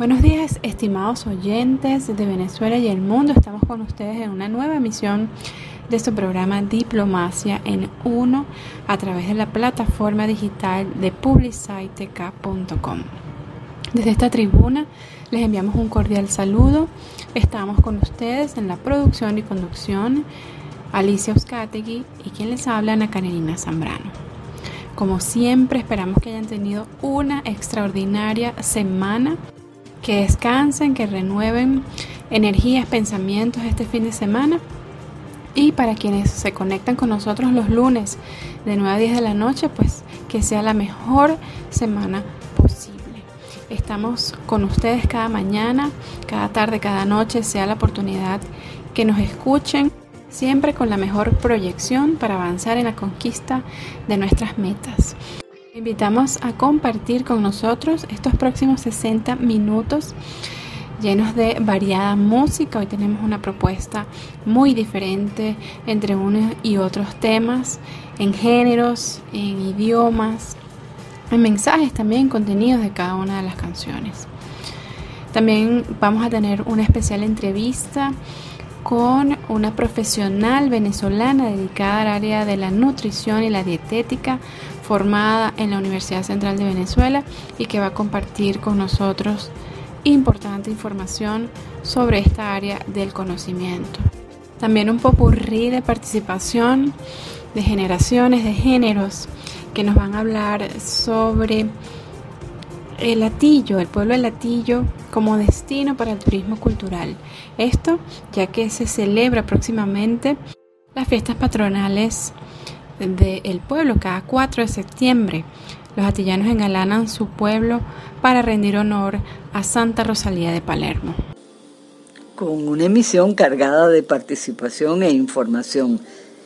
Buenos días, estimados oyentes de Venezuela y el mundo. Estamos con ustedes en una nueva emisión de su programa Diplomacia en Uno a través de la plataforma digital de publiciteca.com. Desde esta tribuna les enviamos un cordial saludo. Estamos con ustedes en la producción y conducción Alicia Euskategui y quien les habla Ana Carolina Zambrano. Como siempre, esperamos que hayan tenido una extraordinaria semana que descansen, que renueven energías, pensamientos este fin de semana. Y para quienes se conectan con nosotros los lunes de 9 a 10 de la noche, pues que sea la mejor semana posible. Estamos con ustedes cada mañana, cada tarde, cada noche, sea la oportunidad que nos escuchen, siempre con la mejor proyección para avanzar en la conquista de nuestras metas invitamos a compartir con nosotros estos próximos 60 minutos llenos de variada música. Hoy tenemos una propuesta muy diferente entre unos y otros temas, en géneros, en idiomas, en mensajes también, contenidos de cada una de las canciones. También vamos a tener una especial entrevista con una profesional venezolana dedicada al área de la nutrición y la dietética, formada en la Universidad Central de Venezuela y que va a compartir con nosotros importante información sobre esta área del conocimiento. También un popurrí de participación de generaciones, de géneros, que nos van a hablar sobre el Latillo, el pueblo de Latillo como destino para el turismo cultural. Esto ya que se celebra próximamente las fiestas patronales del pueblo cada 4 de septiembre. Los atillanos engalanan su pueblo para rendir honor a Santa Rosalía de Palermo. Con una emisión cargada de participación e información.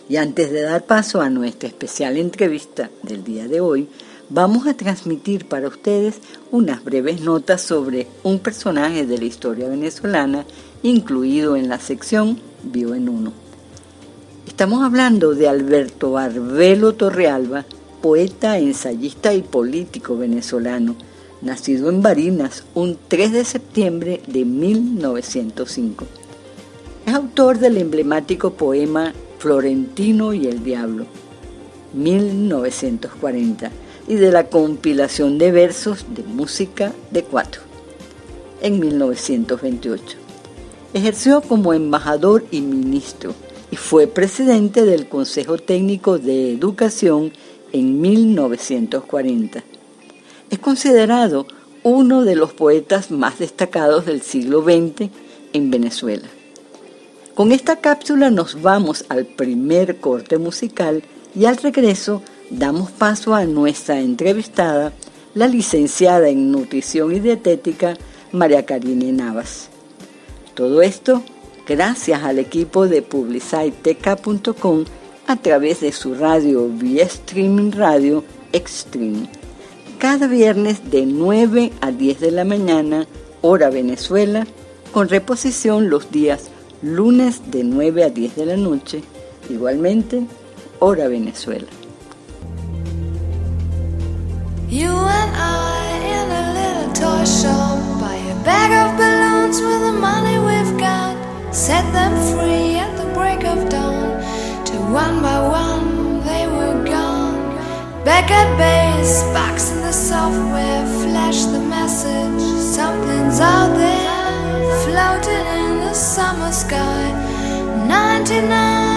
Y antes de dar paso a nuestra especial entrevista del día de hoy, vamos a transmitir para ustedes unas breves notas sobre un personaje de la historia venezolana incluido en la sección Vivo en Uno. Estamos hablando de Alberto Barbelo Torrealba, poeta, ensayista y político venezolano, nacido en Barinas un 3 de septiembre de 1905. Es autor del emblemático poema Florentino y el Diablo, 1940, y de la compilación de versos de música de cuatro, en 1928. Ejerció como embajador y ministro fue presidente del Consejo Técnico de Educación en 1940. Es considerado uno de los poetas más destacados del siglo XX en Venezuela. Con esta cápsula nos vamos al primer corte musical y al regreso damos paso a nuestra entrevistada, la licenciada en Nutrición y Dietética, María Karine Navas. Todo esto gracias al equipo de publiciteca.com a través de su radio vía streaming radio Extreme. Cada viernes de 9 a 10 de la mañana, hora Venezuela, con reposición los días lunes de 9 a 10 de la noche, igualmente, hora Venezuela. You and I in a little toy shop buy a bag of balloons with the money we've got. Set them free at the break of dawn. Till one by one they were gone. Back at base, box in the software, flash the message. Something's out there, floating in the summer sky. 99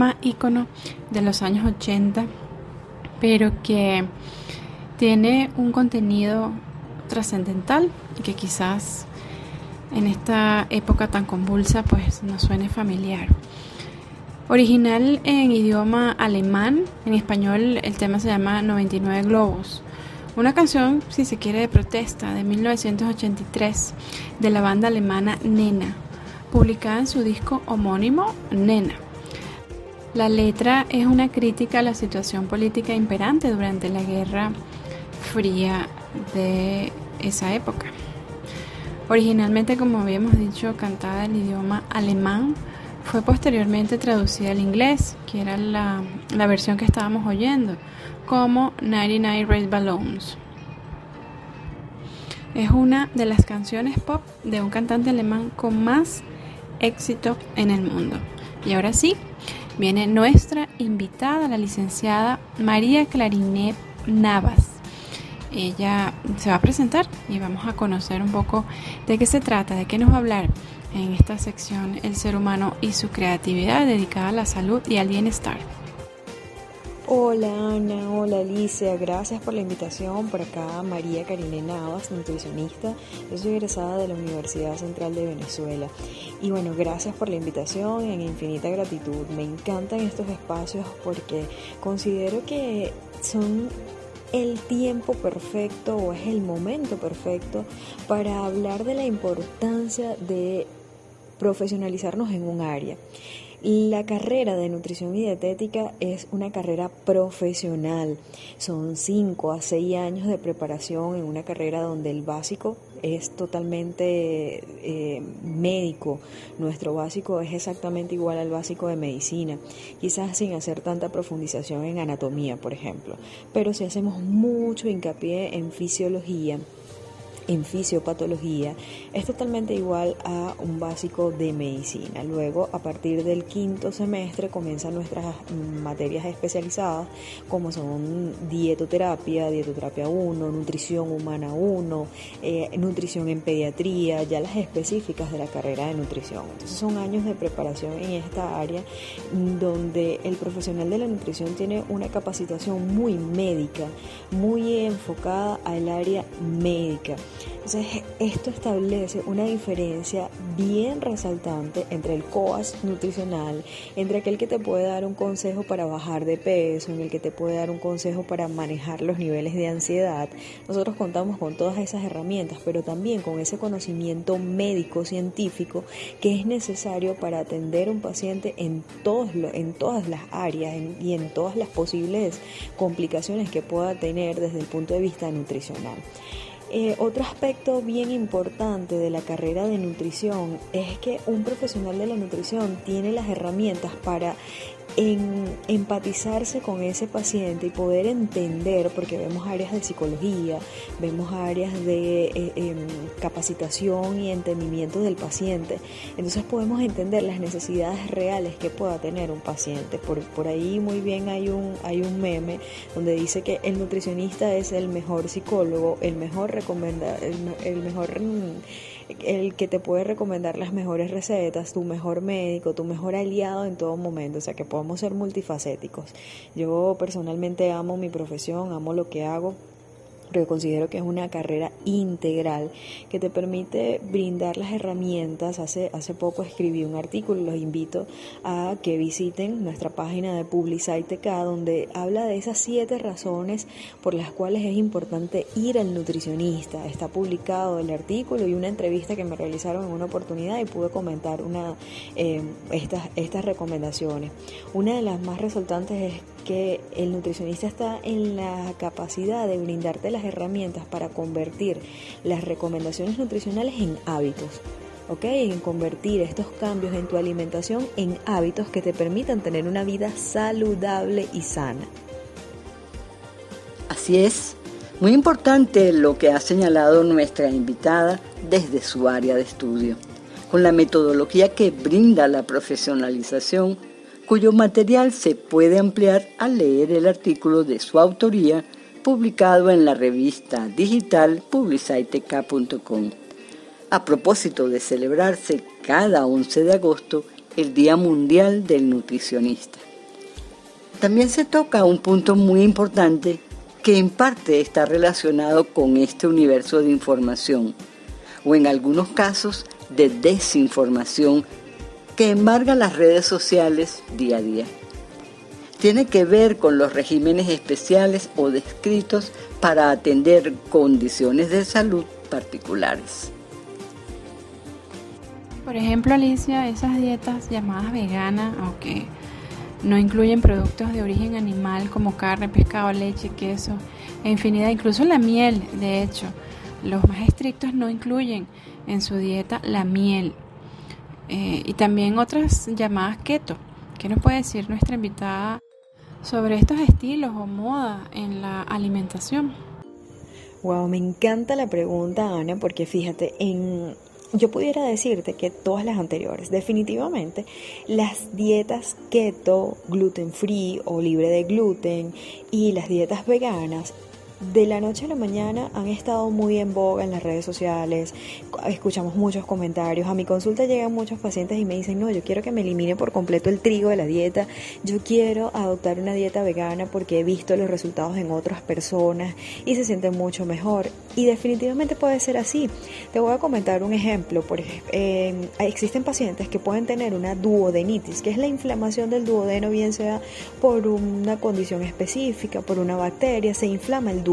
tema ícono de los años 80, pero que tiene un contenido trascendental y que quizás en esta época tan convulsa pues nos suene familiar. Original en idioma alemán, en español el tema se llama 99 globos. Una canción, si se quiere, de protesta de 1983 de la banda alemana Nena, publicada en su disco homónimo Nena. La letra es una crítica a la situación política imperante durante la Guerra Fría de esa época. Originalmente, como habíamos dicho, cantada en idioma alemán, fue posteriormente traducida al inglés, que era la, la versión que estábamos oyendo, como 99 Red Balloons. Es una de las canciones pop de un cantante alemán con más éxito en el mundo. Y ahora sí, viene nuestra invitada, la licenciada María Clarinet Navas. Ella se va a presentar y vamos a conocer un poco de qué se trata, de qué nos va a hablar en esta sección El ser humano y su creatividad dedicada a la salud y al bienestar. Hola Ana, hola Alicia, gracias por la invitación. Por acá María Karine Navas, nutricionista. Yo soy egresada de la Universidad Central de Venezuela. Y bueno, gracias por la invitación en infinita gratitud. Me encantan estos espacios porque considero que son el tiempo perfecto o es el momento perfecto para hablar de la importancia de profesionalizarnos en un área. La carrera de nutrición y dietética es una carrera profesional. Son 5 a 6 años de preparación en una carrera donde el básico es totalmente eh, médico. Nuestro básico es exactamente igual al básico de medicina, quizás sin hacer tanta profundización en anatomía, por ejemplo. Pero si hacemos mucho hincapié en fisiología, en fisiopatología es totalmente igual a un básico de medicina. Luego, a partir del quinto semestre, comienzan nuestras materias especializadas, como son dietoterapia, dietoterapia 1, nutrición humana 1, eh, nutrición en pediatría, ya las específicas de la carrera de nutrición. Entonces, son años de preparación en esta área donde el profesional de la nutrición tiene una capacitación muy médica, muy enfocada al área médica. Entonces, esto establece una diferencia bien resaltante entre el coach nutricional, entre aquel que te puede dar un consejo para bajar de peso, en el que te puede dar un consejo para manejar los niveles de ansiedad. Nosotros contamos con todas esas herramientas, pero también con ese conocimiento médico científico que es necesario para atender a un paciente en, todos en todas las áreas y en todas las posibles complicaciones que pueda tener desde el punto de vista nutricional. Eh, otro aspecto bien importante de la carrera de nutrición es que un profesional de la nutrición tiene las herramientas para en empatizarse con ese paciente y poder entender, porque vemos áreas de psicología, vemos áreas de eh, em, capacitación y entendimiento del paciente, entonces podemos entender las necesidades reales que pueda tener un paciente. Por, por ahí muy bien hay un, hay un meme donde dice que el nutricionista es el mejor psicólogo, el mejor recomenda, el mejor el que te puede recomendar las mejores recetas, tu mejor médico, tu mejor aliado en todo momento, o sea que podemos ser multifacéticos. Yo personalmente amo mi profesión, amo lo que hago porque considero que es una carrera integral que te permite brindar las herramientas. Hace, hace poco escribí un artículo, los invito a que visiten nuestra página de PubliciteK donde habla de esas siete razones por las cuales es importante ir al nutricionista. Está publicado el artículo y una entrevista que me realizaron en una oportunidad y pude comentar una, eh, estas, estas recomendaciones. Una de las más resaltantes es que el nutricionista está en la capacidad de brindarte las herramientas para convertir las recomendaciones nutricionales en hábitos. ¿ok? En convertir estos cambios en tu alimentación en hábitos que te permitan tener una vida saludable y sana. Así es, muy importante lo que ha señalado nuestra invitada desde su área de estudio. con la metodología que brinda la profesionalización, cuyo material se puede ampliar al leer el artículo de su autoría publicado en la revista digital publiciteca.com. A propósito de celebrarse cada 11 de agosto el Día Mundial del Nutricionista. También se toca un punto muy importante que en parte está relacionado con este universo de información, o en algunos casos de desinformación que embarga las redes sociales día a día. Tiene que ver con los regímenes especiales o descritos para atender condiciones de salud particulares. Por ejemplo, Alicia, esas dietas llamadas veganas, aunque no incluyen productos de origen animal como carne, pescado, leche, queso e infinidad, incluso la miel, de hecho. Los más estrictos no incluyen en su dieta la miel eh, y también otras llamadas keto. ¿Qué nos puede decir nuestra invitada sobre estos estilos o moda en la alimentación? Wow, me encanta la pregunta, Ana, porque fíjate, en yo pudiera decirte que todas las anteriores, definitivamente, las dietas keto, gluten free o libre de gluten y las dietas veganas de la noche a la mañana han estado muy en boga en las redes sociales, escuchamos muchos comentarios, a mi consulta llegan muchos pacientes y me dicen, no, yo quiero que me elimine por completo el trigo de la dieta, yo quiero adoptar una dieta vegana porque he visto los resultados en otras personas y se sienten mucho mejor. Y definitivamente puede ser así. Te voy a comentar un ejemplo. Por eh, existen pacientes que pueden tener una duodenitis, que es la inflamación del duodeno, bien sea por una condición específica, por una bacteria, se inflama el duodeno.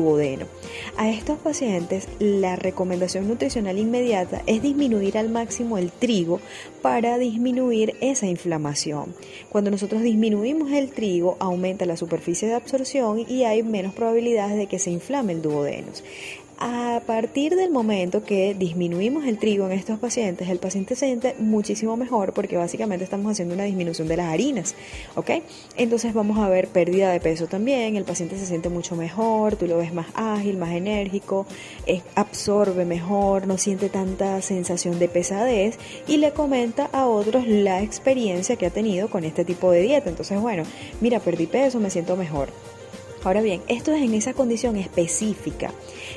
A estos pacientes la recomendación nutricional inmediata es disminuir al máximo el trigo para disminuir esa inflamación. Cuando nosotros disminuimos el trigo aumenta la superficie de absorción y hay menos probabilidades de que se inflame el duodeno. A partir del momento que disminuimos el trigo en estos pacientes, el paciente se siente muchísimo mejor porque básicamente estamos haciendo una disminución de las harinas, ¿ok? Entonces vamos a ver pérdida de peso también, el paciente se siente mucho mejor, tú lo ves más ágil, más enérgico, absorbe mejor, no siente tanta sensación de pesadez y le comenta a otros la experiencia que ha tenido con este tipo de dieta. Entonces, bueno, mira, perdí peso, me siento mejor. Ahora bien, esto es en esa condición específica.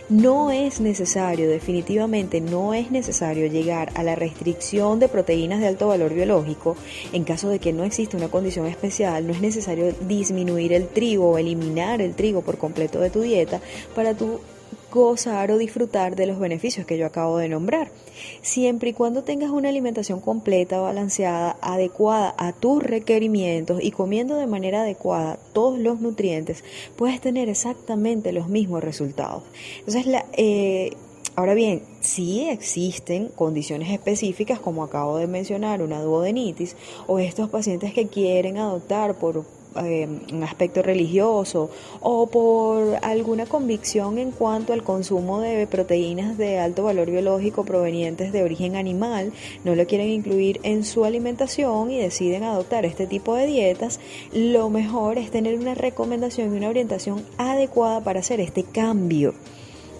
No es necesario, definitivamente no es necesario llegar a la restricción de proteínas de alto valor biológico. En caso de que no exista una condición especial, no es necesario disminuir el trigo o eliminar el trigo por completo de tu dieta para tu gozar o disfrutar de los beneficios que yo acabo de nombrar. Siempre y cuando tengas una alimentación completa, balanceada, adecuada a tus requerimientos y comiendo de manera adecuada todos los nutrientes, puedes tener exactamente los mismos resultados. Entonces, la, eh, Ahora bien, sí existen condiciones específicas, como acabo de mencionar, una duodenitis, o estos pacientes que quieren adoptar por eh, un aspecto religioso o por alguna convicción en cuanto al consumo de proteínas de alto valor biológico provenientes de origen animal, no lo quieren incluir en su alimentación y deciden adoptar este tipo de dietas, lo mejor es tener una recomendación y una orientación adecuada para hacer este cambio.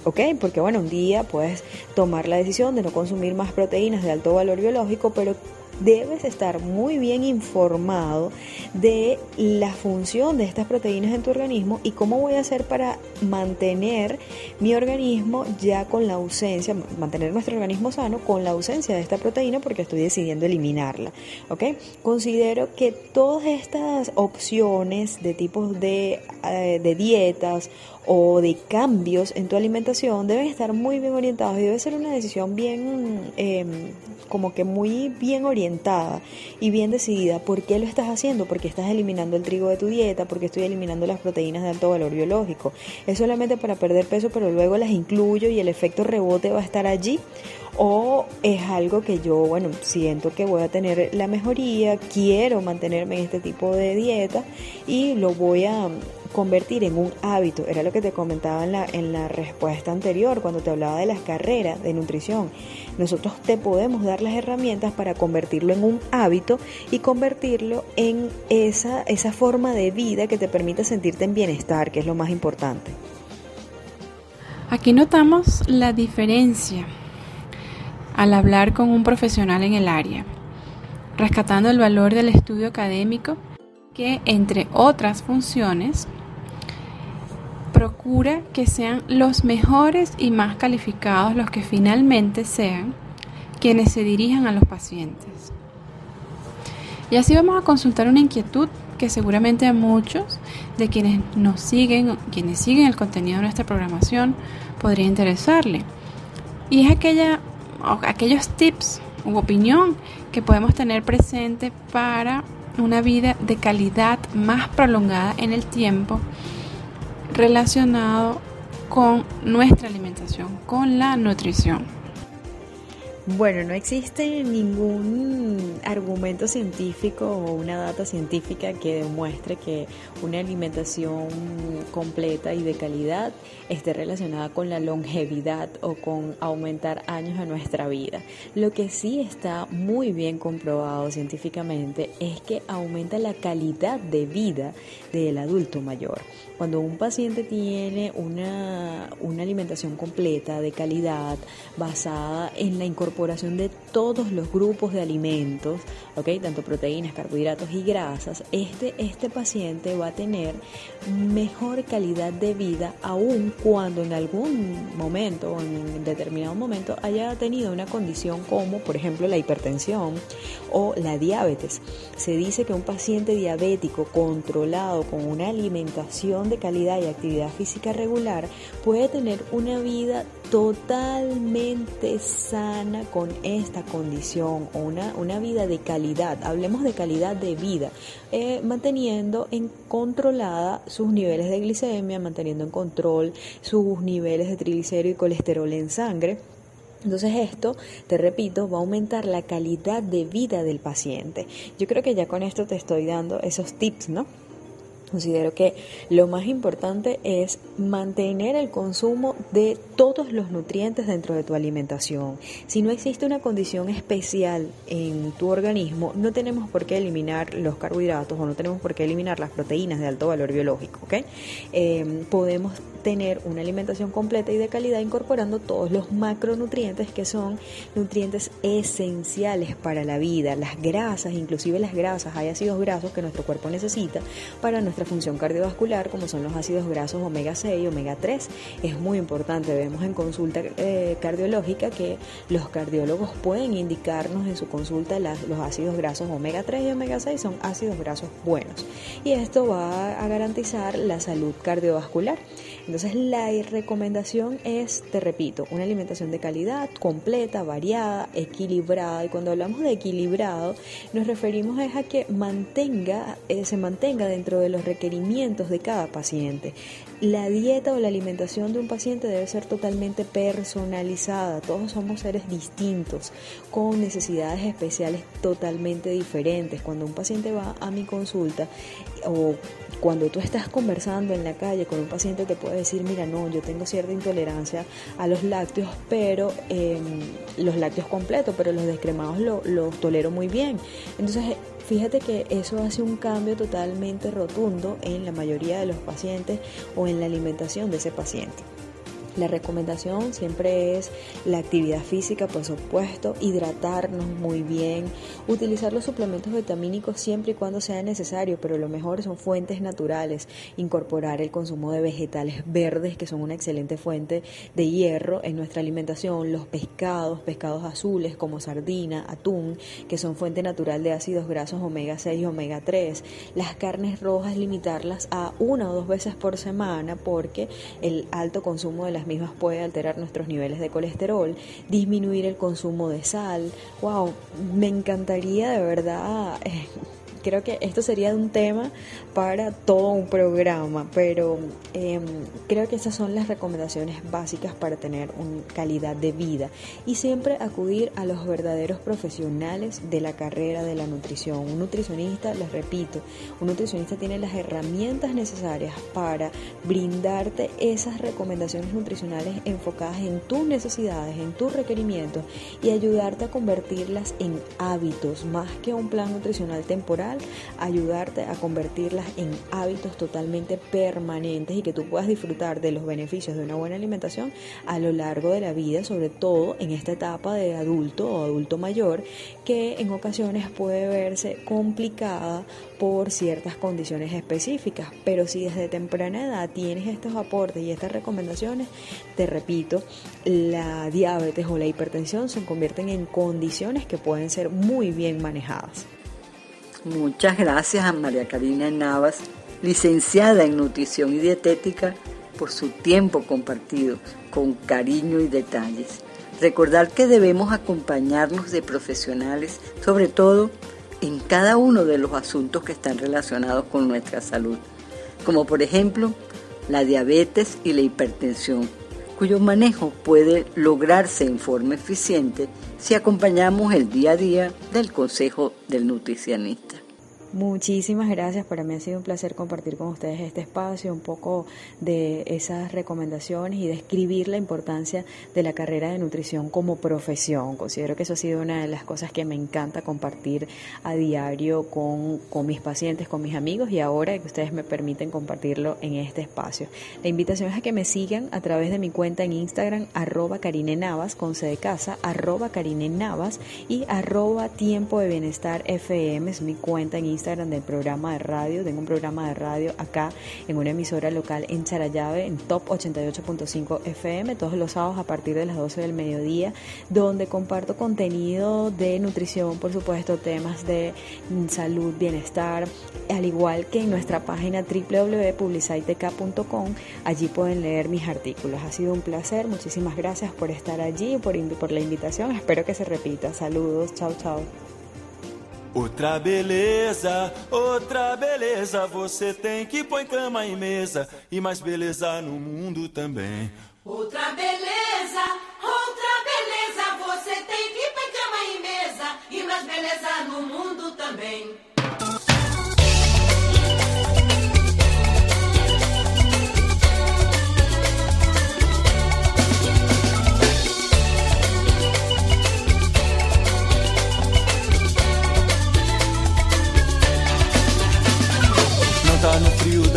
¿ok? Porque bueno, un día puedes tomar la decisión de no consumir más proteínas de alto valor biológico, pero debes estar muy bien informado de la función de estas proteínas en tu organismo y cómo voy a hacer para mantener mi organismo ya con la ausencia, mantener nuestro organismo sano con la ausencia de esta proteína porque estoy decidiendo eliminarla. ¿ok? Considero que todas estas opciones de tipos de, eh, de dietas o de cambios en tu alimentación deben estar muy bien orientados y debe ser una decisión bien, em, como que muy bien orientada y bien decidida. ¿Por qué lo estás haciendo? Porque estás eliminando el trigo de tu dieta, porque estoy eliminando las proteínas de alto valor biológico. Es solamente para perder peso, pero luego las incluyo y el efecto rebote va a estar allí. O es algo que yo, bueno, siento que voy a tener la mejoría, quiero mantenerme en este tipo de dieta y lo voy a convertir en un hábito. Era lo que te comentaba en la, en la respuesta anterior, cuando te hablaba de las carreras de nutrición. Nosotros te podemos dar las herramientas para convertirlo en un hábito y convertirlo en esa, esa forma de vida que te permite sentirte en bienestar, que es lo más importante. Aquí notamos la diferencia al hablar con un profesional en el área, rescatando el valor del estudio académico que, entre otras funciones, procura que sean los mejores y más calificados los que finalmente sean quienes se dirijan a los pacientes. Y así vamos a consultar una inquietud que seguramente a muchos de quienes nos siguen, quienes siguen el contenido de nuestra programación, podría interesarle. Y es aquella, aquellos tips u opinión que podemos tener presente para una vida de calidad más prolongada en el tiempo relacionado con nuestra alimentación, con la nutrición. Bueno, no existe ningún argumento científico o una data científica que demuestre que una alimentación completa y de calidad esté relacionada con la longevidad o con aumentar años a nuestra vida. Lo que sí está muy bien comprobado científicamente es que aumenta la calidad de vida del adulto mayor. Cuando un paciente tiene una, una alimentación completa, de calidad, basada en la incorporación de todos los grupos de alimentos, ¿okay? tanto proteínas, carbohidratos y grasas, este, este paciente va a tener mejor calidad de vida aun cuando en algún momento o en determinado momento haya tenido una condición como por ejemplo la hipertensión o la diabetes. Se dice que un paciente diabético controlado con una alimentación de calidad y actividad física regular puede tener una vida totalmente sana con esta condición o una, una vida de calidad, hablemos de calidad de vida, eh, manteniendo en controlada sus niveles de glicemia, manteniendo en control sus niveles de triglicéridos y colesterol en sangre. Entonces esto, te repito, va a aumentar la calidad de vida del paciente. Yo creo que ya con esto te estoy dando esos tips, ¿no? Considero que lo más importante es mantener el consumo de todos los nutrientes dentro de tu alimentación. Si no existe una condición especial en tu organismo, no tenemos por qué eliminar los carbohidratos o no tenemos por qué eliminar las proteínas de alto valor biológico. ¿okay? Eh, podemos tener una alimentación completa y de calidad incorporando todos los macronutrientes que son nutrientes esenciales para la vida, las grasas, inclusive las grasas, hay ácidos grasos que nuestro cuerpo necesita para nuestra función cardiovascular, como son los ácidos grasos omega 6 y omega 3. Es muy importante, vemos en consulta eh, cardiológica que los cardiólogos pueden indicarnos en su consulta los ácidos grasos omega 3 y omega 6 son ácidos grasos buenos. Y esto va a garantizar la salud cardiovascular. Entonces la recomendación es, te repito, una alimentación de calidad, completa, variada, equilibrada. Y cuando hablamos de equilibrado, nos referimos a que mantenga, eh, se mantenga dentro de los requerimientos de cada paciente. La dieta o la alimentación de un paciente debe ser totalmente personalizada. Todos somos seres distintos, con necesidades especiales totalmente diferentes. Cuando un paciente va a mi consulta o cuando tú estás conversando en la calle con un paciente te puede decir, mira, no, yo tengo cierta intolerancia a los lácteos, pero em, los lácteos completos, pero los descremados los tolero muy bien. Entonces, fíjate que eso hace un cambio totalmente rotundo en la mayoría de los pacientes o en la alimentación de ese paciente. La recomendación siempre es la actividad física, por supuesto, hidratarnos muy bien, utilizar los suplementos vitamínicos siempre y cuando sea necesario, pero lo mejor son fuentes naturales, incorporar el consumo de vegetales verdes, que son una excelente fuente de hierro en nuestra alimentación, los pescados, pescados azules como sardina, atún, que son fuente natural de ácidos grasos omega 6 y omega 3, las carnes rojas limitarlas a una o dos veces por semana porque el alto consumo de las mismas puede alterar nuestros niveles de colesterol, disminuir el consumo de sal. ¡Wow! Me encantaría de verdad eh, creo que esto sería un tema para todo un programa, pero em, creo que esas son las recomendaciones básicas para tener una calidad de vida y siempre acudir a los verdaderos profesionales de la carrera de la nutrición. Un nutricionista, les repito, un nutricionista tiene las herramientas necesarias para brindarte esas recomendaciones nutricionales enfocadas en tus necesidades, en tus requerimientos y ayudarte a convertirlas en hábitos más que un plan nutricional temporal ayudarte a convertirlas en hábitos totalmente permanentes y que tú puedas disfrutar de los beneficios de una buena alimentación a lo largo de la vida, sobre todo en esta etapa de adulto o adulto mayor, que en ocasiones puede verse complicada por ciertas condiciones específicas. Pero si desde temprana edad tienes estos aportes y estas recomendaciones, te repito, la diabetes o la hipertensión se convierten en condiciones que pueden ser muy bien manejadas. Muchas gracias a María Karina Navas, licenciada en nutrición y dietética, por su tiempo compartido con cariño y detalles. Recordar que debemos acompañarnos de profesionales, sobre todo en cada uno de los asuntos que están relacionados con nuestra salud, como por ejemplo la diabetes y la hipertensión, cuyo manejo puede lograrse en forma eficiente si acompañamos el día a día del consejo del nutricionista. Muchísimas gracias, para mí ha sido un placer compartir con ustedes este espacio, un poco de esas recomendaciones y describir la importancia de la carrera de nutrición como profesión. Considero que eso ha sido una de las cosas que me encanta compartir a diario con, con mis pacientes, con mis amigos y ahora que ustedes me permiten compartirlo en este espacio. La invitación es a que me sigan a través de mi cuenta en Instagram, arroba Karine Navas, con de casa, arroba Karine Navas y arroba Tiempo de Bienestar FM, es mi cuenta en Instagram Instagram del programa de radio. Tengo un programa de radio acá en una emisora local en Charallave, en Top 88.5 FM, todos los sábados a partir de las 12 del mediodía, donde comparto contenido de nutrición, por supuesto, temas de salud, bienestar, al igual que en nuestra página www.publicitec.com. Allí pueden leer mis artículos. Ha sido un placer. Muchísimas gracias por estar allí, por, por la invitación. Espero que se repita. Saludos. Chao, chao. Outra beleza, outra beleza, você tem que põe cama e mesa e mais beleza no mundo também. Outra beleza, outra beleza, você tem que põe cama e mesa e mais beleza no mundo também.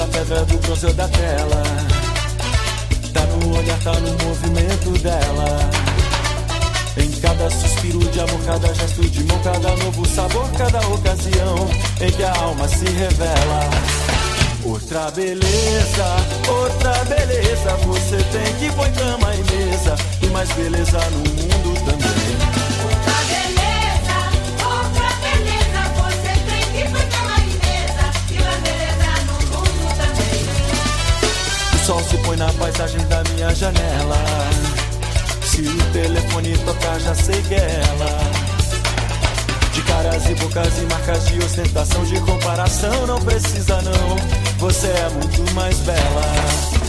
Da pedra do bronze ou da tela. Tá no olhar, tá no movimento dela. Em cada suspiro de amor, cada gesto de mão, cada novo sabor, cada ocasião em que a alma se revela. Outra beleza, outra beleza, você tem que pôr cama e mesa e mais beleza no mundo sol se põe na paisagem da minha janela. Se o telefone tocar, já sei que é ela. De caras e bocas e marcas de ostentação, de comparação, não precisa não. Você é muito mais bela.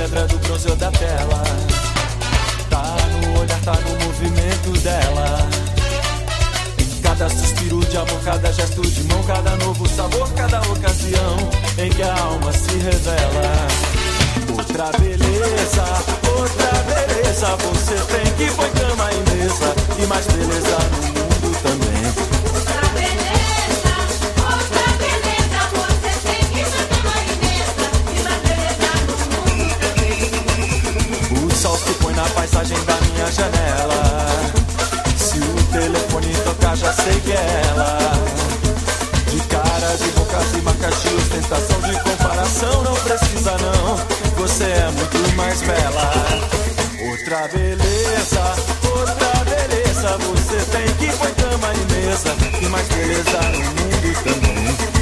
Pedra, do bronze ou da tela. Tá no olhar, tá no movimento dela. Em cada suspiro de amor, cada gesto de mão, cada novo sabor, cada ocasião em que a alma se revela. Outra beleza, outra beleza, você tem que põe cama e mesa e mais beleza no mundo também. Sei que é ela. De cara, de boca, de marcas de ostentação, de comparação, não precisa não. Você é muito mais bela. Outra beleza, outra beleza. Você tem que pôr cama e mesa. E mais beleza no mundo também.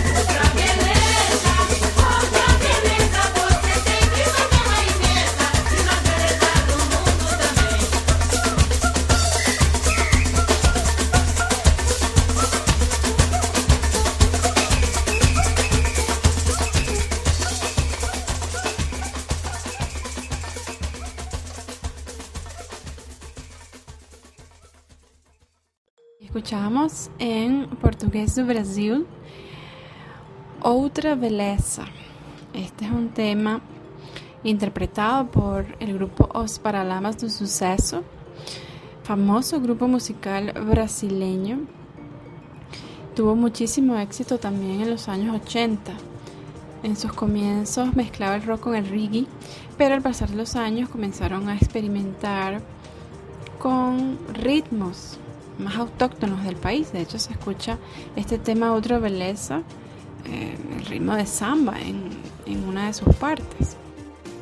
Escuchamos en portugués do Brasil Otra Beleza. Este es un tema interpretado por el grupo Os Paralamas do Suceso, famoso grupo musical brasileño. Tuvo muchísimo éxito también en los años 80. En sus comienzos mezclaba el rock con el reggae, pero al pasar los años comenzaron a experimentar con ritmos más autóctonos del país. De hecho, se escucha este tema Otra Belleza, eh, el ritmo de samba en, en una de sus partes.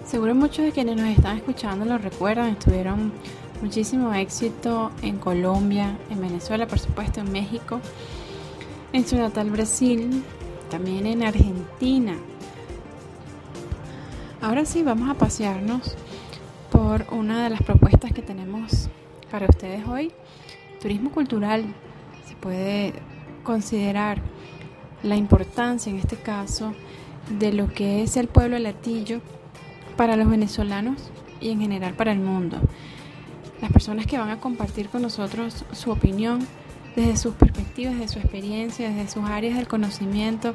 Seguro muchos de quienes nos están escuchando lo recuerdan, estuvieron muchísimo éxito en Colombia, en Venezuela, por supuesto, en México, en su natal Brasil, también en Argentina. Ahora sí, vamos a pasearnos por una de las propuestas que tenemos para ustedes hoy turismo cultural se puede considerar la importancia en este caso de lo que es el pueblo latillo para los venezolanos y en general para el mundo. Las personas que van a compartir con nosotros su opinión desde sus perspectivas, desde su experiencia, desde sus áreas del conocimiento,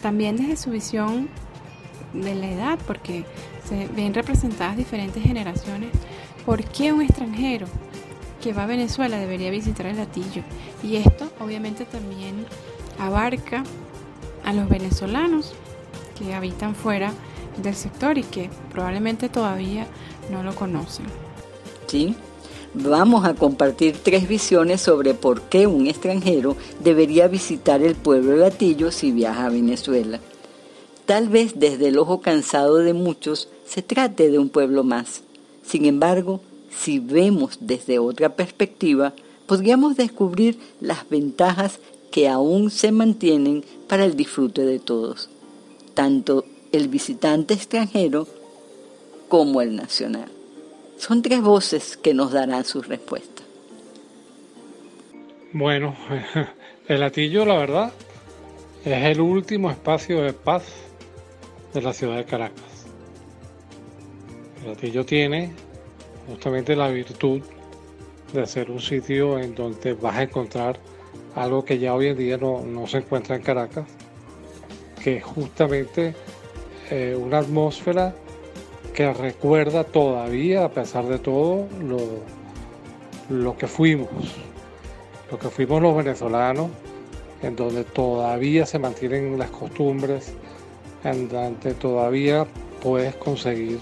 también desde su visión de la edad, porque se ven representadas diferentes generaciones. ¿Por qué un extranjero que va a Venezuela debería visitar el latillo. Y esto obviamente también abarca a los venezolanos que habitan fuera del sector y que probablemente todavía no lo conocen. Sí, vamos a compartir tres visiones sobre por qué un extranjero debería visitar el pueblo latillo si viaja a Venezuela. Tal vez desde el ojo cansado de muchos se trate de un pueblo más. Sin embargo, si vemos desde otra perspectiva, podríamos descubrir las ventajas que aún se mantienen para el disfrute de todos, tanto el visitante extranjero como el nacional. Son tres voces que nos darán su respuesta. Bueno, el latillo, la verdad, es el último espacio de paz de la ciudad de Caracas. El latillo tiene justamente la virtud de ser un sitio en donde vas a encontrar algo que ya hoy en día no, se encuentra en Caracas, que es justamente eh, una atmósfera que recuerda todavía, a pesar de todo, lo, lo que fuimos, lo que fuimos los venezolanos, en donde todavía se mantienen las costumbres, en donde todavía puedes conseguir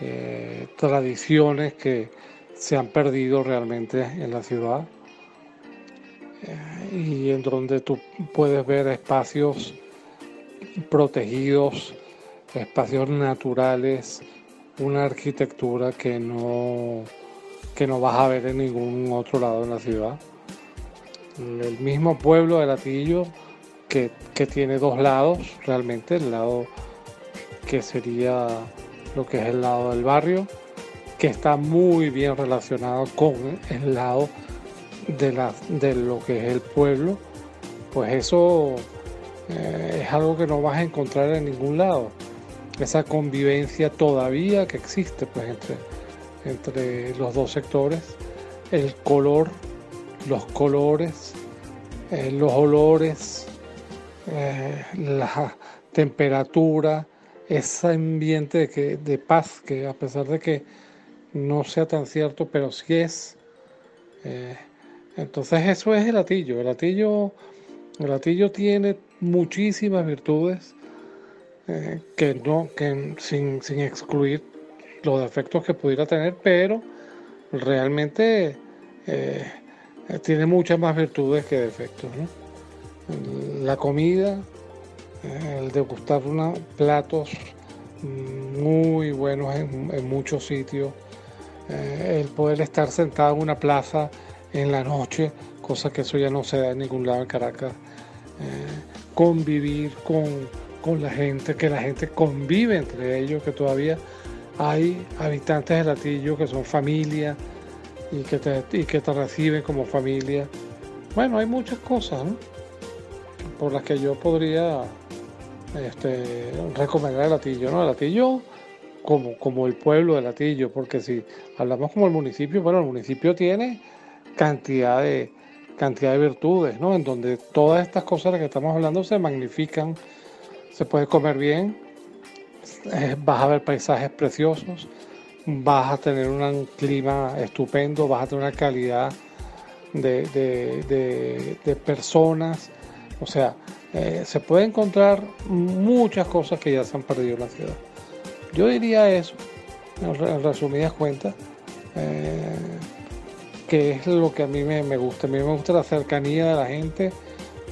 eh, tradiciones que se han perdido realmente en la ciudad eh, y en donde tú puedes ver espacios protegidos, espacios naturales, una arquitectura que no, que no vas a ver en ningún otro lado en la ciudad. El mismo pueblo de Latillo que, que tiene dos lados, realmente el lado que sería lo que es el lado del barrio, que está muy bien relacionado con el lado de, la, de lo que es el pueblo, pues eso eh, es algo que no vas a encontrar en ningún lado. Esa convivencia todavía que existe pues, entre, entre los dos sectores, el color, los colores, eh, los olores, eh, la temperatura, ese ambiente de, que, de paz que a pesar de que no sea tan cierto, pero sí es. Eh, entonces eso es el latillo. El latillo, el tiene muchísimas virtudes eh, que no, que sin, excluir los defectos que pudiera tener, pero realmente eh, tiene muchas más virtudes que defectos. La comida, el degustar unos platos muy buenos en, muchos sitios, eh, el poder estar sentado en una plaza en la noche, cosa que eso ya no se da en ningún lado en Caracas, eh, convivir con, la gente, que la gente convive entre ellos, que todavía hay habitantes de Latillo que son familia y que te, y que te reciben como familia. Bueno, hay muchas cosas por las que yo podría este, recomendar el Latillo, ¿no? El Latillo como, como el pueblo de Latillo, porque si hablamos como el municipio, bueno, el municipio tiene cantidad de, cantidad de virtudes, ¿no? En donde todas estas cosas de las que estamos hablando se magnifican, se puede comer bien, eh, vas a ver paisajes preciosos, vas a tener un clima estupendo, vas a tener una calidad de, personas, o sea, eh, se puede encontrar muchas cosas que ya se han perdido en la ciudad. Yo diría eso, en resumidas cuentas. Eh, que es lo que a mí me, gusta. A mí me gusta la cercanía de la gente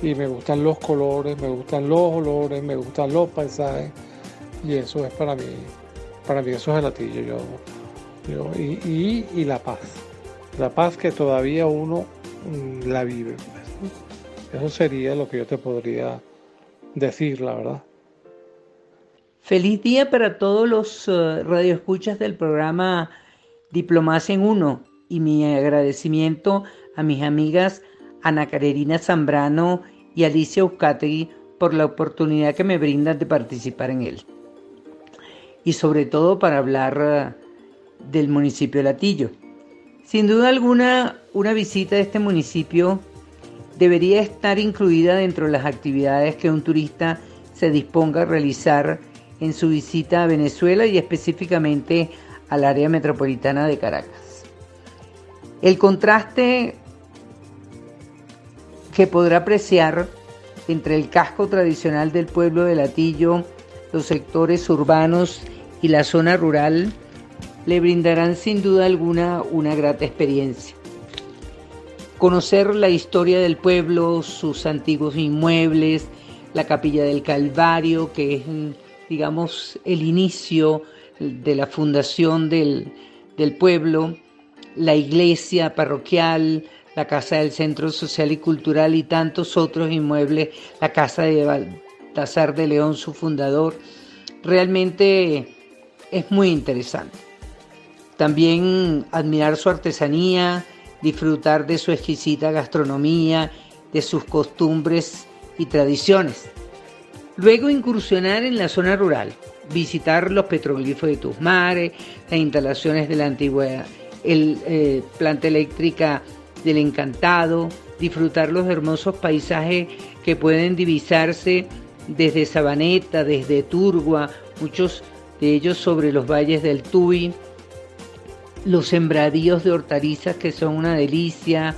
y me gustan los colores, me gustan los olores, me gustan los paisajes y eso es para mí, para mí eso es el latillo. Yo, y, la paz, la paz que todavía uno mm, la vive. Eso sería lo que yo te podría decir, la verdad. Feliz día para todos los uh, radioescuchas del programa Diplomacia en Uno y mi agradecimiento a mis amigas Ana Carolina Zambrano y Alicia Eucategui por la oportunidad que me brindan de participar en él. Y sobre todo para hablar eh, del municipio Latillo. Sin duda alguna, una visita a este municipio debería estar incluida dentro de las actividades que un turista se disponga a realizar en su visita a Venezuela y específicamente al área metropolitana de Caracas. El contraste que podrá apreciar entre el casco tradicional del pueblo de Latillo, los sectores urbanos y la zona rural le brindarán sin duda alguna una grata experiencia. Conocer la historia del pueblo, sus antiguos inmuebles, la capilla del Calvario, que es, digamos, el inicio de la fundación del, del pueblo, la iglesia parroquial, la casa del Centro Social y Cultural y tantos otros inmuebles, la casa de Baltasar de León, su fundador. Realmente es muy interesante. También admirar su artesanía, disfrutar de su exquisita gastronomía, de sus costumbres y tradiciones. Luego incursionar en la zona rural, visitar los petroglifos de Tusmare, las instalaciones de la antigua el eh, planta eléctrica del Encantado, disfrutar los hermosos paisajes que pueden divisarse desde Sabaneta, desde Turgua, muchos de ellos sobre los valles del Tuy, los sembradíos de hortalizas que son una delicia,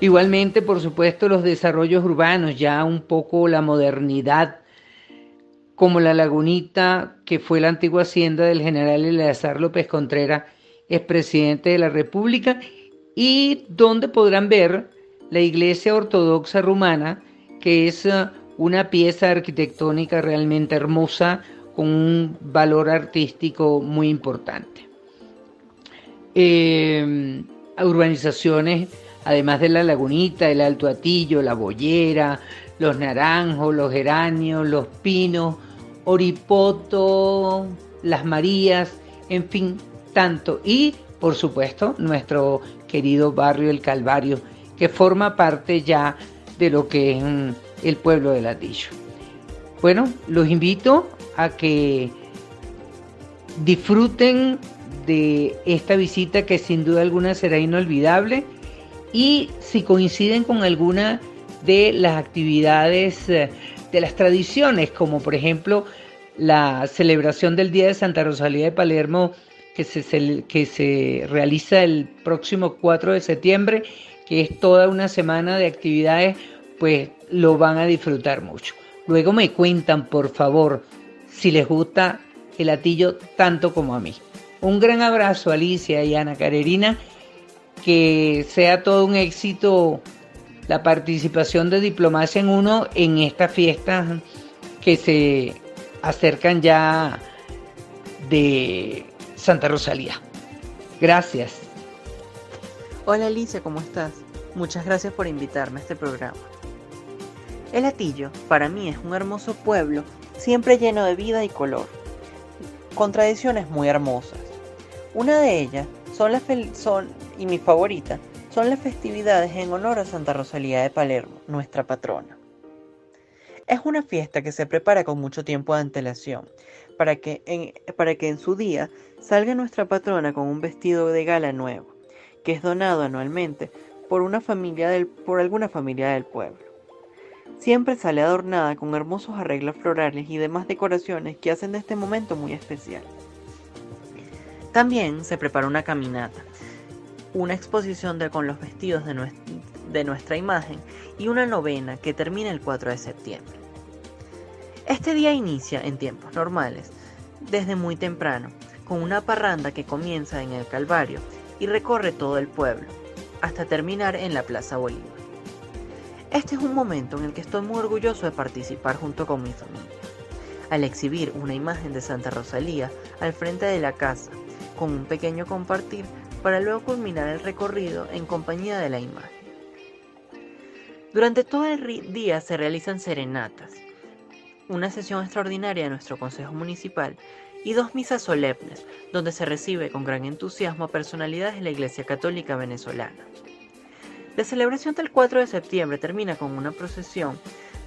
igualmente por supuesto los desarrollos urbanos, ya un poco la modernidad, como la lagunita que fue la antigua hacienda del general Eleazar López Contreras es presidente de la República y donde podrán ver la iglesia ortodoxa rumana, que es uh, una pieza arquitectónica realmente hermosa con un valor artístico muy importante. Em, urbanizaciones, además de la lagunita, el Alto Atillo, la Boyera, los naranjos, los geranios, los pinos, Oripoto, las Marías, en fin, tanto. Y, por supuesto, nuestro querido barrio El Calvario, que forma parte ya de lo que es mm, el pueblo de Latillo. Bueno, los invito a que disfruten de esta visita que sin duda alguna será inolvidable y si coinciden con alguna de las actividades eh, de las tradiciones, como por ejemplo la celebración del Día de Santa Rosalía de Palermo que se, que se realiza el próximo 4 de septiembre, que es toda una semana de actividades, pues lo van a disfrutar mucho. Luego me cuentan, por favor, si les gusta el atillo tanto como a mí. Un gran abrazo Alicia y Ana Carerina, que sea todo un éxito la participación de Diplomacia en Uno en estas fiestas que se acercan ya de Santa Rosalía. Gracias. Hola Alicia, ¿cómo estás? Muchas gracias por invitarme a este programa. El Atillo, para mí, es un hermoso pueblo, siempre lleno de vida y color, con tradiciones muy hermosas. Una de ellas son las son, y mi favorita son las festividades en honor a Santa Rosalía de Palermo, nuestra patrona. Es una fiesta que se prepara con mucho tiempo de antelación, para que en, para que en su día salga nuestra patrona con un vestido de gala nuevo, que es donado anualmente por, una familia del, por alguna familia del pueblo. Siempre sale adornada con hermosos arreglos florales y demás decoraciones que hacen de este momento muy especial. También se prepara una caminata, una exposición de, con los vestidos de, de nuestra imagen y una novena que termina el 4 de septiembre. Este día inicia en tiempos normales, desde muy temprano, con una parranda que comienza en el Calvario y recorre todo el pueblo, hasta terminar en la Plaza Bolívar. Este es un momento en el que estoy muy orgulloso de participar junto con mi familia, al exhibir una imagen de Santa Rosalía al frente de la casa, con un pequeño compartir para luego culminar el recorrido en compañía de la imagen. Durante todo el día se realizan serenatas, una sesión extraordinaria de nuestro Consejo Municipal y dos misas solemnes, donde se recibe con gran entusiasmo a personalidades de la Iglesia Católica Venezolana. La celebración del 4 de septiembre termina con una procesión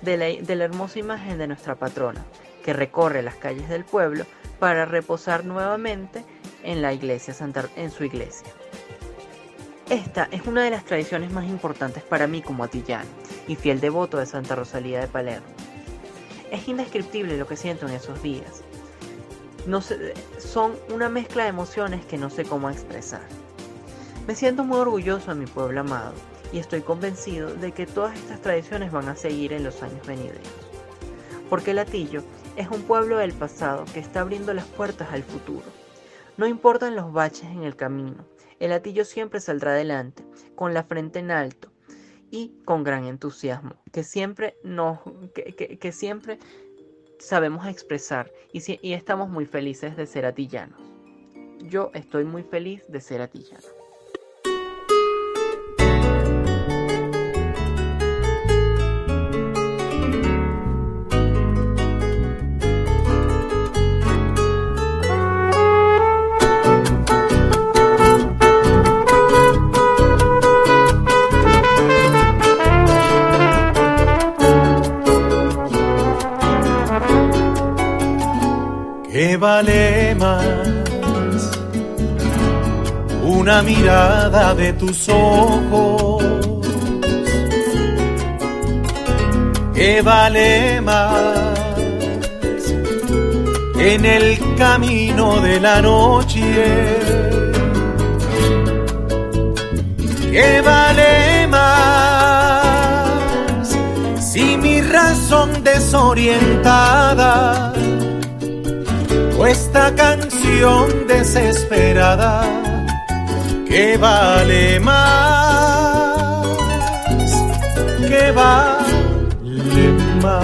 de la, hermosa imagen de nuestra patrona, que recorre las calles del pueblo para reposar nuevamente en, la iglesia en su iglesia. Esta es una de las tradiciones más importantes para mí como atillano y fiel devoto de Santa Rosalía de Palermo. Es indescriptible lo que siento en esos días. No son una mezcla de emociones que no sé cómo expresar. Me siento muy orgulloso de mi pueblo amado y estoy convencido de que todas estas tradiciones van a seguir en los años venideros. Porque Latillo es un pueblo del pasado que está abriendo las puertas al futuro. No importan los baches en el camino, el Latillo siempre saldrá adelante, con la frente en alto y con gran entusiasmo, que siempre, nos, que, siempre sabemos expresar y, y estamos muy felices de ser atillanos. Yo estoy muy feliz de ser atillano. Vale más una mirada de tus ojos que vale más en el camino de la noche. Que vale más si mi razón desorientada esta canción desesperada que vale más, que vale más.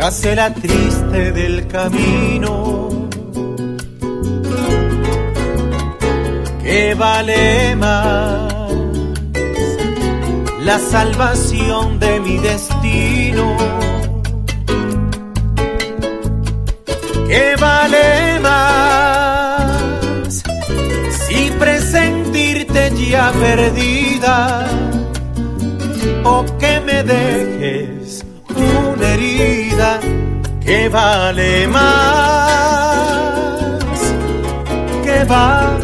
Hace la triste del camino que vale más la salvación de mi destino ¿Qué vale más. Si presentirte ya perdida o que me dejes una herida que vale más. Que vale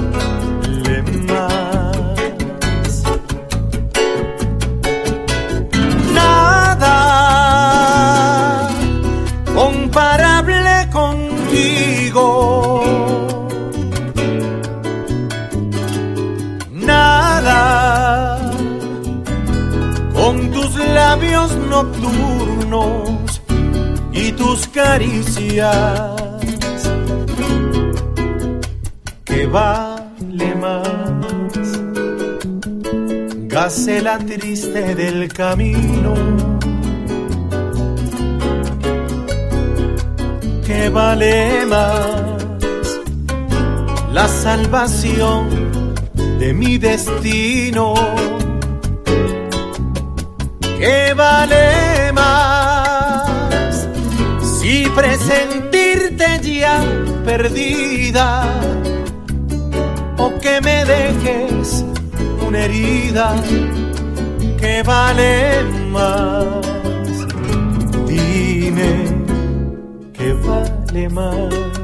caricias que vale más. Gacela triste del camino que vale más la salvación de mi destino que vale presentirte ya perdida o que me dejes una herida que vale más dime vale más.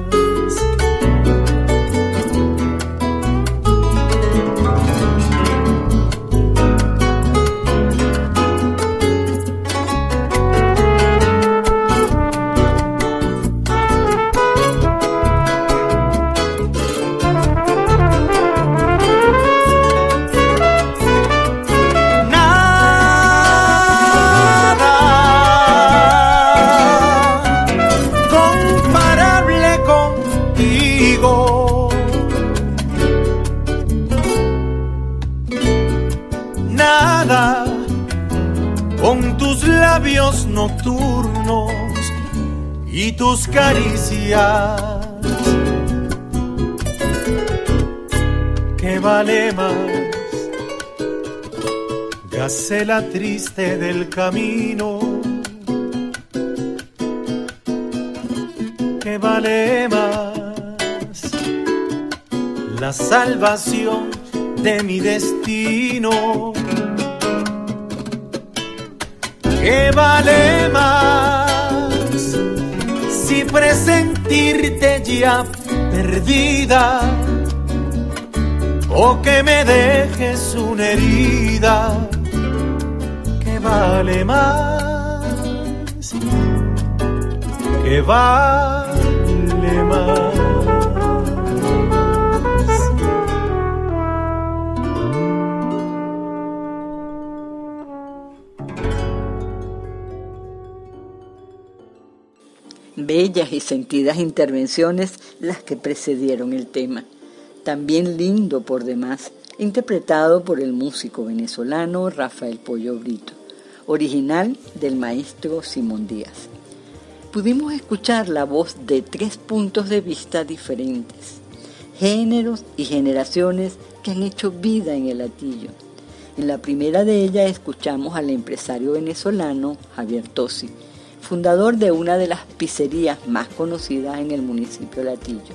Triste del camino. ¿Qué vale más? La salvación de mi destino. ¿Qué vale más? Si presentirte ya perdida o que me dejes una herida que vale más, que vale más. Bellas y sentidas intervenciones las que precedieron el tema. También lindo por demás, interpretado por el músico venezolano Rafael Pollo Brito, original del maestro Simón Díaz. Pudimos escuchar la voz de tres puntos de vista diferentes, géneros y generaciones que han hecho vida en el latillo. En la primera de ellas escuchamos al empresario venezolano Javier Tosi, fundador de una de las pizzerías más conocidas en el municipio Latillo,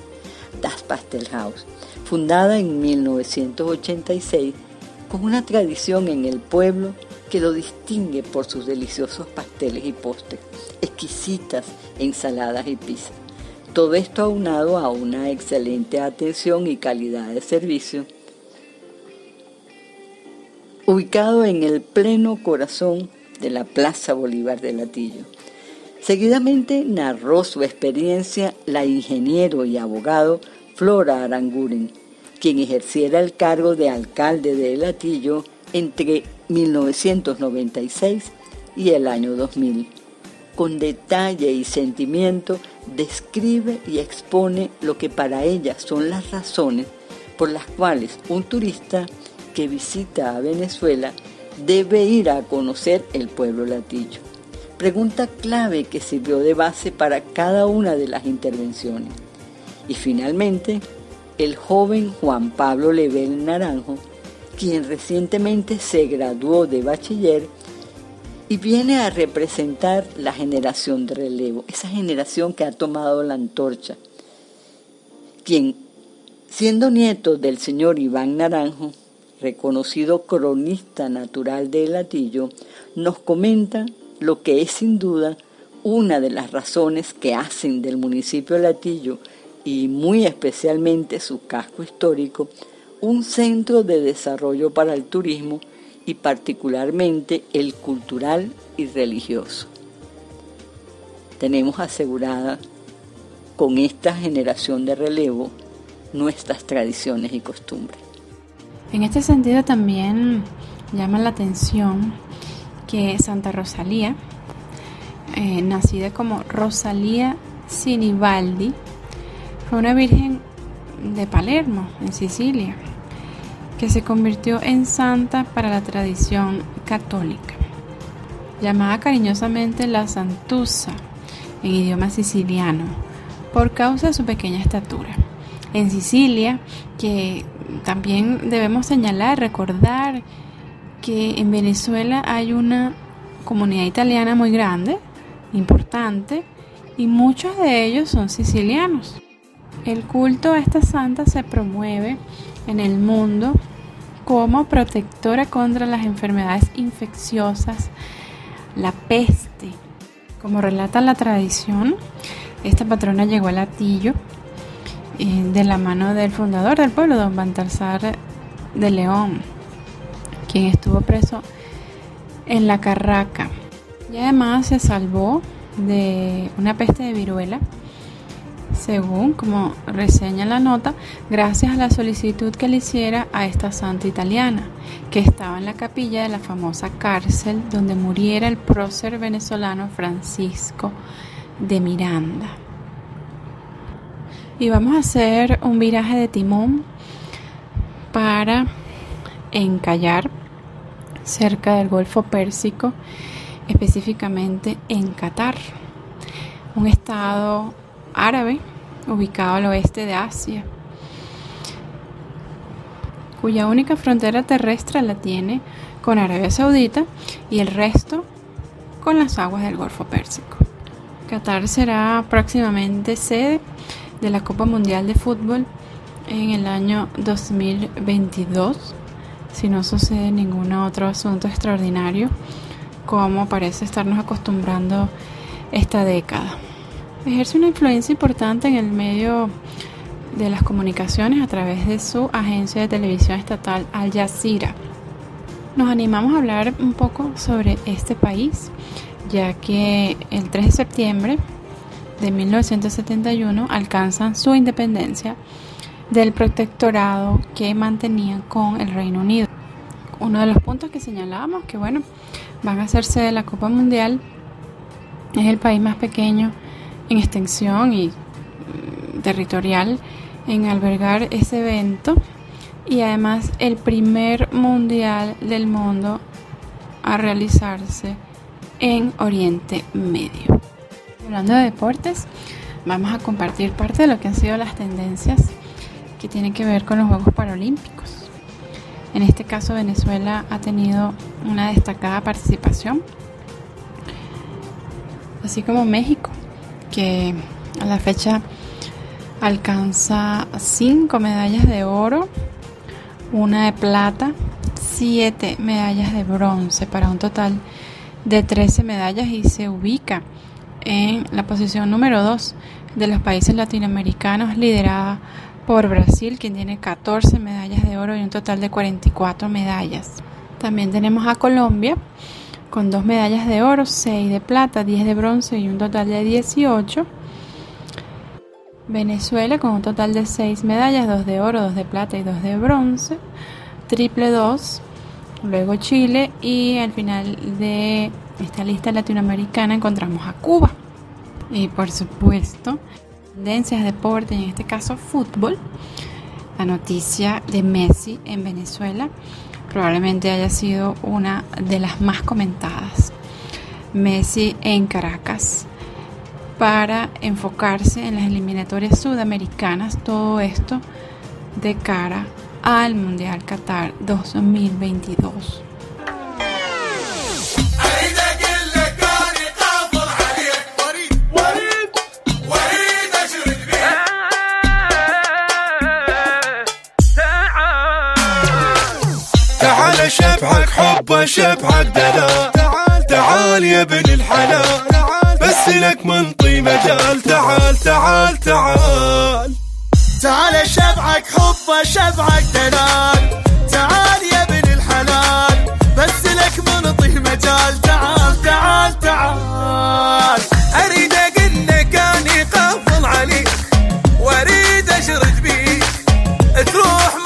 Das Pastel House, fundada en 1986 con una tradición en el pueblo que lo distingue por sus deliciosos pasteles y postres, exquisitas ensaladas y pizzas. Todo esto aunado a una excelente atención y calidad de servicio, ubicado en el pleno corazón de la Plaza Bolívar de Latillo. Seguidamente narró su experiencia la ingeniero y abogado Flora Aranguren, quien ejerciera el cargo de alcalde de Latillo entre 1996 y el año 2000. Con detalle y sentimiento describe y expone lo que para ella son las razones por las cuales un turista que visita a Venezuela debe ir a conocer el pueblo latillo pregunta clave que sirvió de base para cada una de las intervenciones. Y finalmente, el joven Juan Pablo Lebel Naranjo, quien recientemente se graduó de bachiller y viene a representar la generación de relevo, esa generación que ha tomado la antorcha, quien, siendo nieto del señor Iván Naranjo, reconocido cronista natural de Latillo, nos comenta lo que es sin duda una de las razones que hacen del municipio Latillo y muy especialmente su casco histórico un centro de desarrollo para el turismo y particularmente el cultural y religioso. Tenemos asegurada con esta generación de relevo nuestras tradiciones y costumbres. En este sentido también llama la atención que Santa Rosalía, eh, nacida como Rosalía Sinibaldi, fue una virgen de Palermo, en Sicilia, que se convirtió en santa para la tradición católica, llamada cariñosamente la Santusa en idioma siciliano, por causa de su pequeña estatura. En Sicilia, que también debemos señalar, recordar que en Venezuela hay una comunidad italiana muy grande, importante, y muchos de ellos son sicilianos. El culto a esta santa se promueve en el mundo como protectora contra las enfermedades infecciosas, la peste. Como relata la tradición, esta patrona llegó a Latillo eh, de la mano del fundador del pueblo, don Baltasar de León, quien estuvo preso en la Carraca. Y además se salvó de una peste de viruela, según como reseña la nota, gracias a la solicitud que le hiciera a esta santa italiana, que estaba en la capilla de la famosa cárcel donde muriera el prócer venezolano Francisco de Miranda. Y vamos a hacer un viraje de timón para encallar cerca del Golfo Pérsico, específicamente en Qatar. un estado árabe ubicado al oeste de Asia, cuya única frontera terrestre la tiene con Arabia Saudita y el resto con las aguas del Golfo Pérsico. Qatar será próximamente sede de la Copa Mundial de Fútbol en el año 2022, si no sucede ningún otro asunto extraordinario, como parece estarnos acostumbrando esta década. Ejerce una influencia importante en el medio de las comunicaciones a través de su agencia de televisión estatal Al Jazeera. Nos animamos a hablar un poco sobre este país, ya que el 3 de septiembre de 1971 alcanzan su independencia del protectorado que mantenían con el Reino Unido. Uno de los puntos que señalábamos que bueno, van a hacerse de la Copa Mundial es el país más pequeño en extensión y mm, territorial en albergar ese evento y además el primer mundial del mundo a realizarse en Oriente Medio. Hablando de deportes, vamos a compartir parte de lo que han sido las tendencias que tienen que ver con los Juegos Paralímpicos. En este caso, Venezuela ha tenido una destacada participación, así como México, que a la fecha alcanza cinco medallas de oro, una de plata, siete medallas de bronce para un total de 13 medallas y se ubica en la posición número 2 de los países latinoamericanos liderada por Brasil, quien tiene 14 medallas de oro y un total de 44 medallas. También tenemos a Colombia con dos medallas de oro, 6 de plata, 10 de bronce y un total de 18. Venezuela con un total de 6 medallas, 2 de oro, 2 de plata y 2 de bronce. Triple 2. Luego Chile y al final de esta lista latinoamericana encontramos a Cuba. Y por supuesto, tendencias, deporte, en este caso fútbol, la noticia de Messi en Venezuela probablemente haya sido una de las más comentadas. Messi en Caracas para enfocarse en las eliminatorias sudamericanas, todo esto de cara al Mundial Qatar 2022. شبحك حب شبحك دلال تعال تعال يا ابن الحلال. بس لك منطي مجال تعال تعال تعال. تعال شبعك حب شبعك دلال تعال يا ابن الحلال. بس لك منطي مجال تعال تعال تعال. أريد أقول لك أني قفل عليك وأريد أشرد بيك. تروح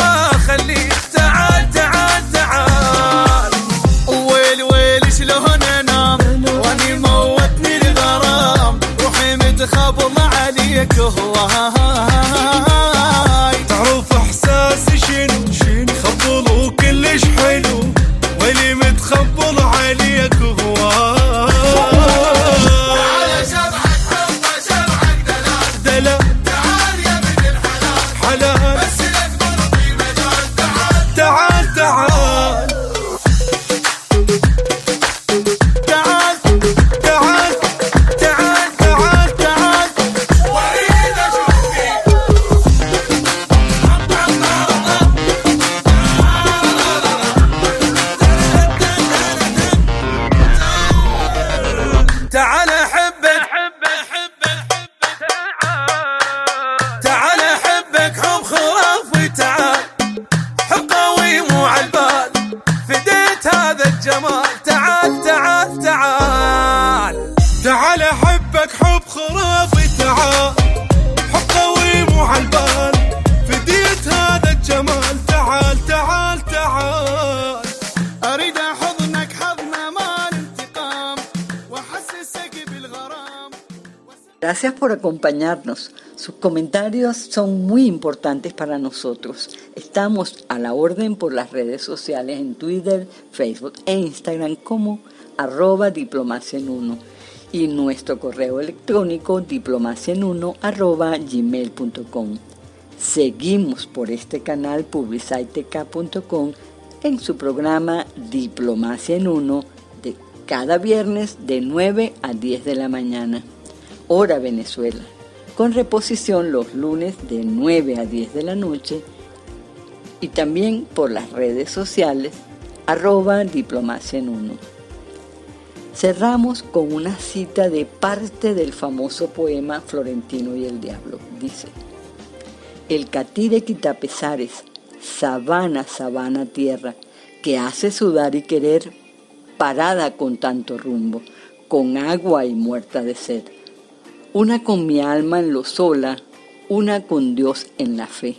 Gracias por acompañarnos. Sus comentarios son muy importantes para nosotros. Estamos a la orden por las redes sociales en Twitter, Facebook e Instagram como arroba diplomacia en uno. y nuestro correo electrónico diplomaciaen1 Seguimos por este canal publiciteca.com en su programa Diplomacia en Uno de cada viernes de 9 a 10 de la mañana, hora Venezuela, con reposición los lunes de 9 a 10 de la noche y también por las redes sociales arroba diplomacia en uno. Cerramos con una cita de parte del famoso poema Florentino y el Diablo. Dice, el catí de Quitapesares, sabana, sabana tierra, que hace sudar y querer, parada con tanto rumbo, con agua y muerta de sed. Una con mi alma en lo sola, una con Dios en la fe.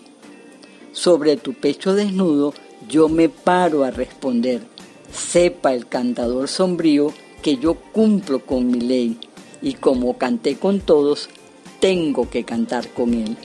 Sobre tu pecho desnudo yo me paro a responder. Sepa el cantador sombrío que yo cumplo con mi ley y como canté con todos, tengo que cantar con él.